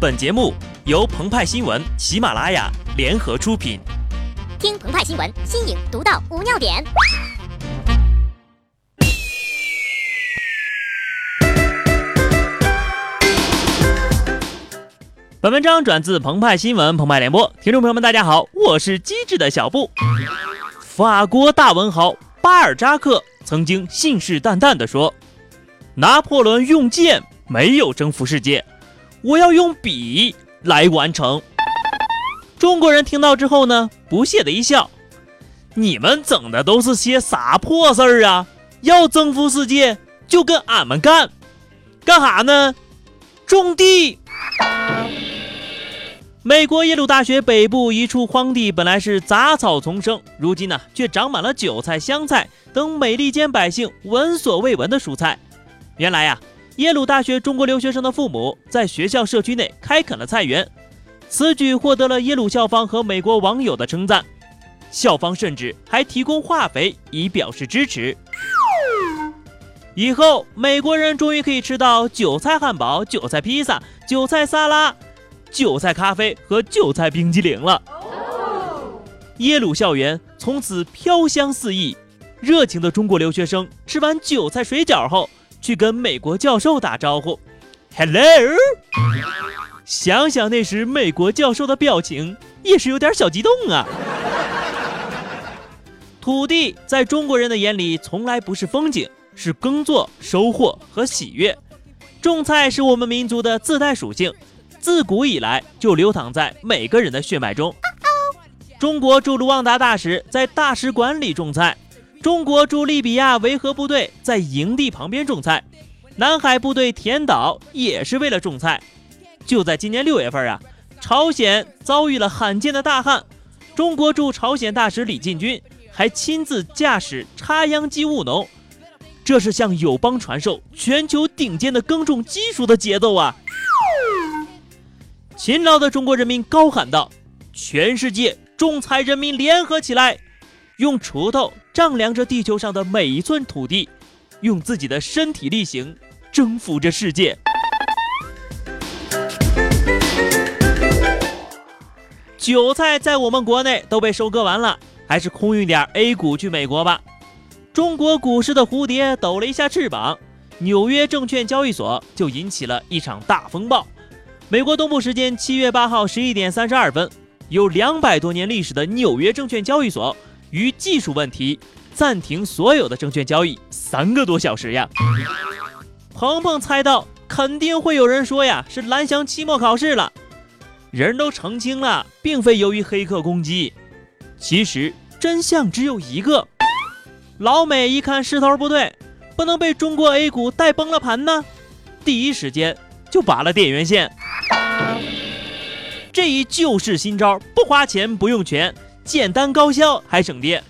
本节目由澎湃新闻、喜马拉雅联合出品。听澎湃新闻，新颖独到，无尿点。本文章转自澎湃新闻、澎湃联播，听众朋友们，大家好，我是机智的小布。法国大文豪巴尔扎克曾经信誓旦旦地说：“拿破仑用剑没有征服世界。”我要用笔来完成。中国人听到之后呢，不屑的一笑：“你们整的都是些啥破事儿啊？要征服世界就跟俺们干，干啥呢？种地。”美国耶鲁大学北部一处荒地本来是杂草丛生，如今呢却长满了韭菜、香菜等美利坚百姓闻所未闻的蔬菜。原来呀。耶鲁大学中国留学生的父母在学校社区内开垦了菜园，此举获得了耶鲁校方和美国网友的称赞。校方甚至还提供化肥以表示支持。以后美国人终于可以吃到韭菜汉堡、韭菜披萨、韭菜沙拉、韭菜咖啡和韭菜冰激凌了。耶鲁校园从此飘香四溢，热情的中国留学生吃完韭菜水饺后。去跟美国教授打招呼，Hello。想想那时美国教授的表情，也是有点小激动啊。土地在中国人的眼里从来不是风景，是耕作、收获和喜悦。种菜是我们民族的自带属性，自古以来就流淌在每个人的血脉中。中国驻卢旺达大使在大使馆里种菜。中国驻利比亚维和部队在营地旁边种菜，南海部队填岛也是为了种菜。就在今年六月份啊，朝鲜遭遇了罕见的大旱，中国驻朝鲜大使李进军还亲自驾驶插秧机务农，这是向友邦传授全球顶尖的耕种技术的节奏啊！勤劳的中国人民高喊道：“全世界种菜人民联合起来，用锄头！”丈量着地球上的每一寸土地，用自己的身体力行征服着世界。韭菜在我们国内都被收割完了，还是空运点 A 股去美国吧。中国股市的蝴蝶抖了一下翅膀，纽约证券交易所就引起了一场大风暴。美国东部时间七月八号十一点三十二分，有两百多年历史的纽约证券交易所。于技术问题暂停所有的证券交易三个多小时呀！鹏鹏猜到肯定会有人说呀是蓝翔期末考试了，人都澄清了，并非由于黑客攻击。其实真相只有一个：老美一看势头不对，不能被中国 A 股带崩了盘呢，第一时间就拔了电源线。这一救市新招，不花钱不用钱。简单高效还省电，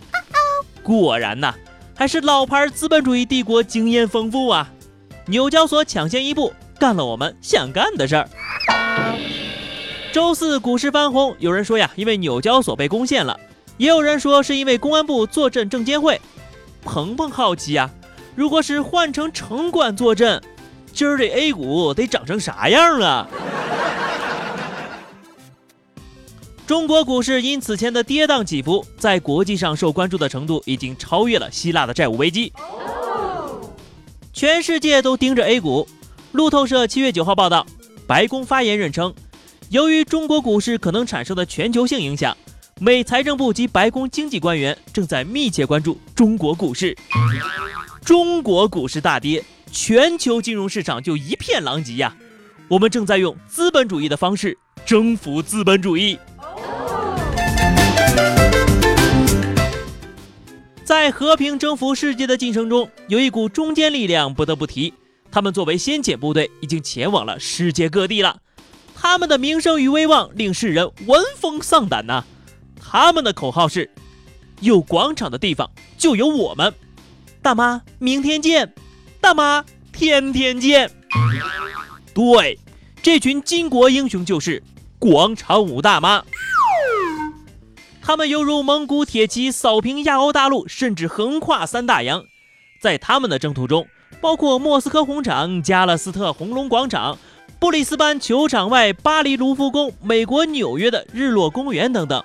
果然呐，还是老牌资本主义帝国经验丰富啊！纽交所抢先一步干了我们想干的事儿。周四股市翻红，有人说呀，因为纽交所被攻陷了；也有人说是因为公安部坐镇证监会。鹏鹏好奇呀，如果是换成城管坐镇，今儿这 A 股得涨成啥样啊？中国股市因此前的跌宕起伏，在国际上受关注的程度已经超越了希腊的债务危机。全世界都盯着 A 股。路透社七月九号报道，白宫发言人称，由于中国股市可能产生的全球性影响，美财政部及白宫经济官员正在密切关注中国股市。中国股市大跌，全球金融市场就一片狼藉呀！我们正在用资本主义的方式征服资本主义。在和平征服世界的进程中，有一股中坚力量不得不提。他们作为先遣部队，已经前往了世界各地了。他们的名声与威望令世人闻风丧胆呐。他们的口号是：有广场的地方就有我们。大妈，明天见。大妈，天天见。对，这群巾帼英雄就是广场舞大妈。他们犹如蒙古铁骑扫平亚欧大陆，甚至横跨三大洋。在他们的征途中，包括莫斯科红场、加勒斯特红龙广场、布里斯班球场外、巴黎卢浮宫、美国纽约的日落公园等等。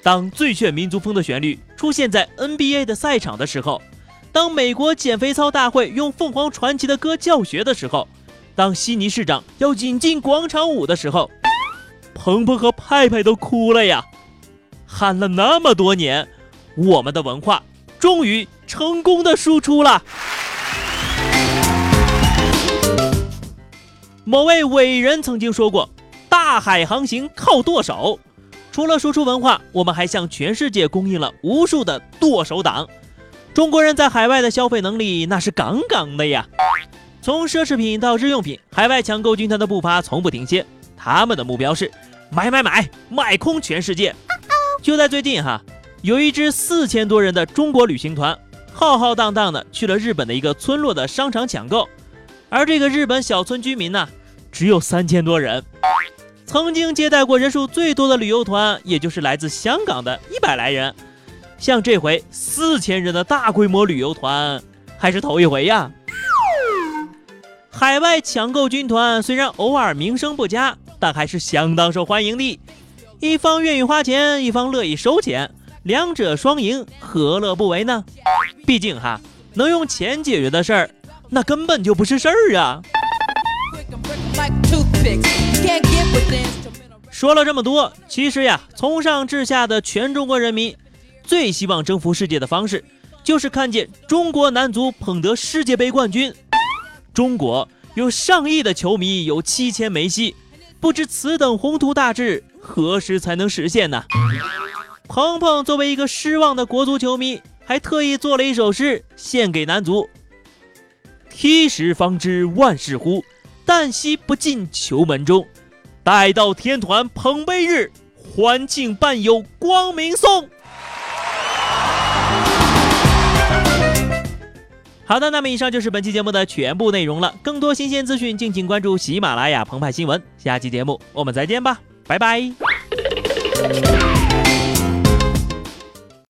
当最炫民族风的旋律出现在 NBA 的赛场的时候，当美国减肥操大会用凤凰传奇的歌教学的时候，当悉尼市长要引进广场舞的时候，鹏鹏和派派都哭了呀！喊了那么多年，我们的文化终于成功的输出了。某位伟人曾经说过：“大海航行靠舵手。”除了输出文化，我们还向全世界供应了无数的剁手党。中国人在海外的消费能力那是杠杠的呀！从奢侈品到日用品，海外抢购军团的步伐从不停歇。他们的目标是买买买，买空全世界。就在最近哈，有一支四千多人的中国旅行团，浩浩荡荡的去了日本的一个村落的商场抢购，而这个日本小村居民呢，只有三千多人。曾经接待过人数最多的旅游团，也就是来自香港的一百来人。像这回四千人的大规模旅游团，还是头一回呀。海外抢购军团虽然偶尔名声不佳，但还是相当受欢迎的。一方愿意花钱，一方乐意收钱，两者双赢，何乐不为呢？毕竟哈，能用钱解决的事儿，那根本就不是事儿啊。说了这么多，其实呀，从上至下的全中国人民最希望征服世界的方式，就是看见中国男足捧得世界杯冠军。中国有上亿的球迷，有七千梅西，不知此等宏图大志何时才能实现呢？鹏鹏作为一个失望的国足球迷，还特意做了一首诗献给男足：踢时方知万事乎。旦夕不进球门中，待到天团捧杯日，欢庆伴有光明颂。好的，那么以上就是本期节目的全部内容了。更多新鲜资讯，敬请关注喜马拉雅澎湃新闻。下期节目我们再见吧，拜拜。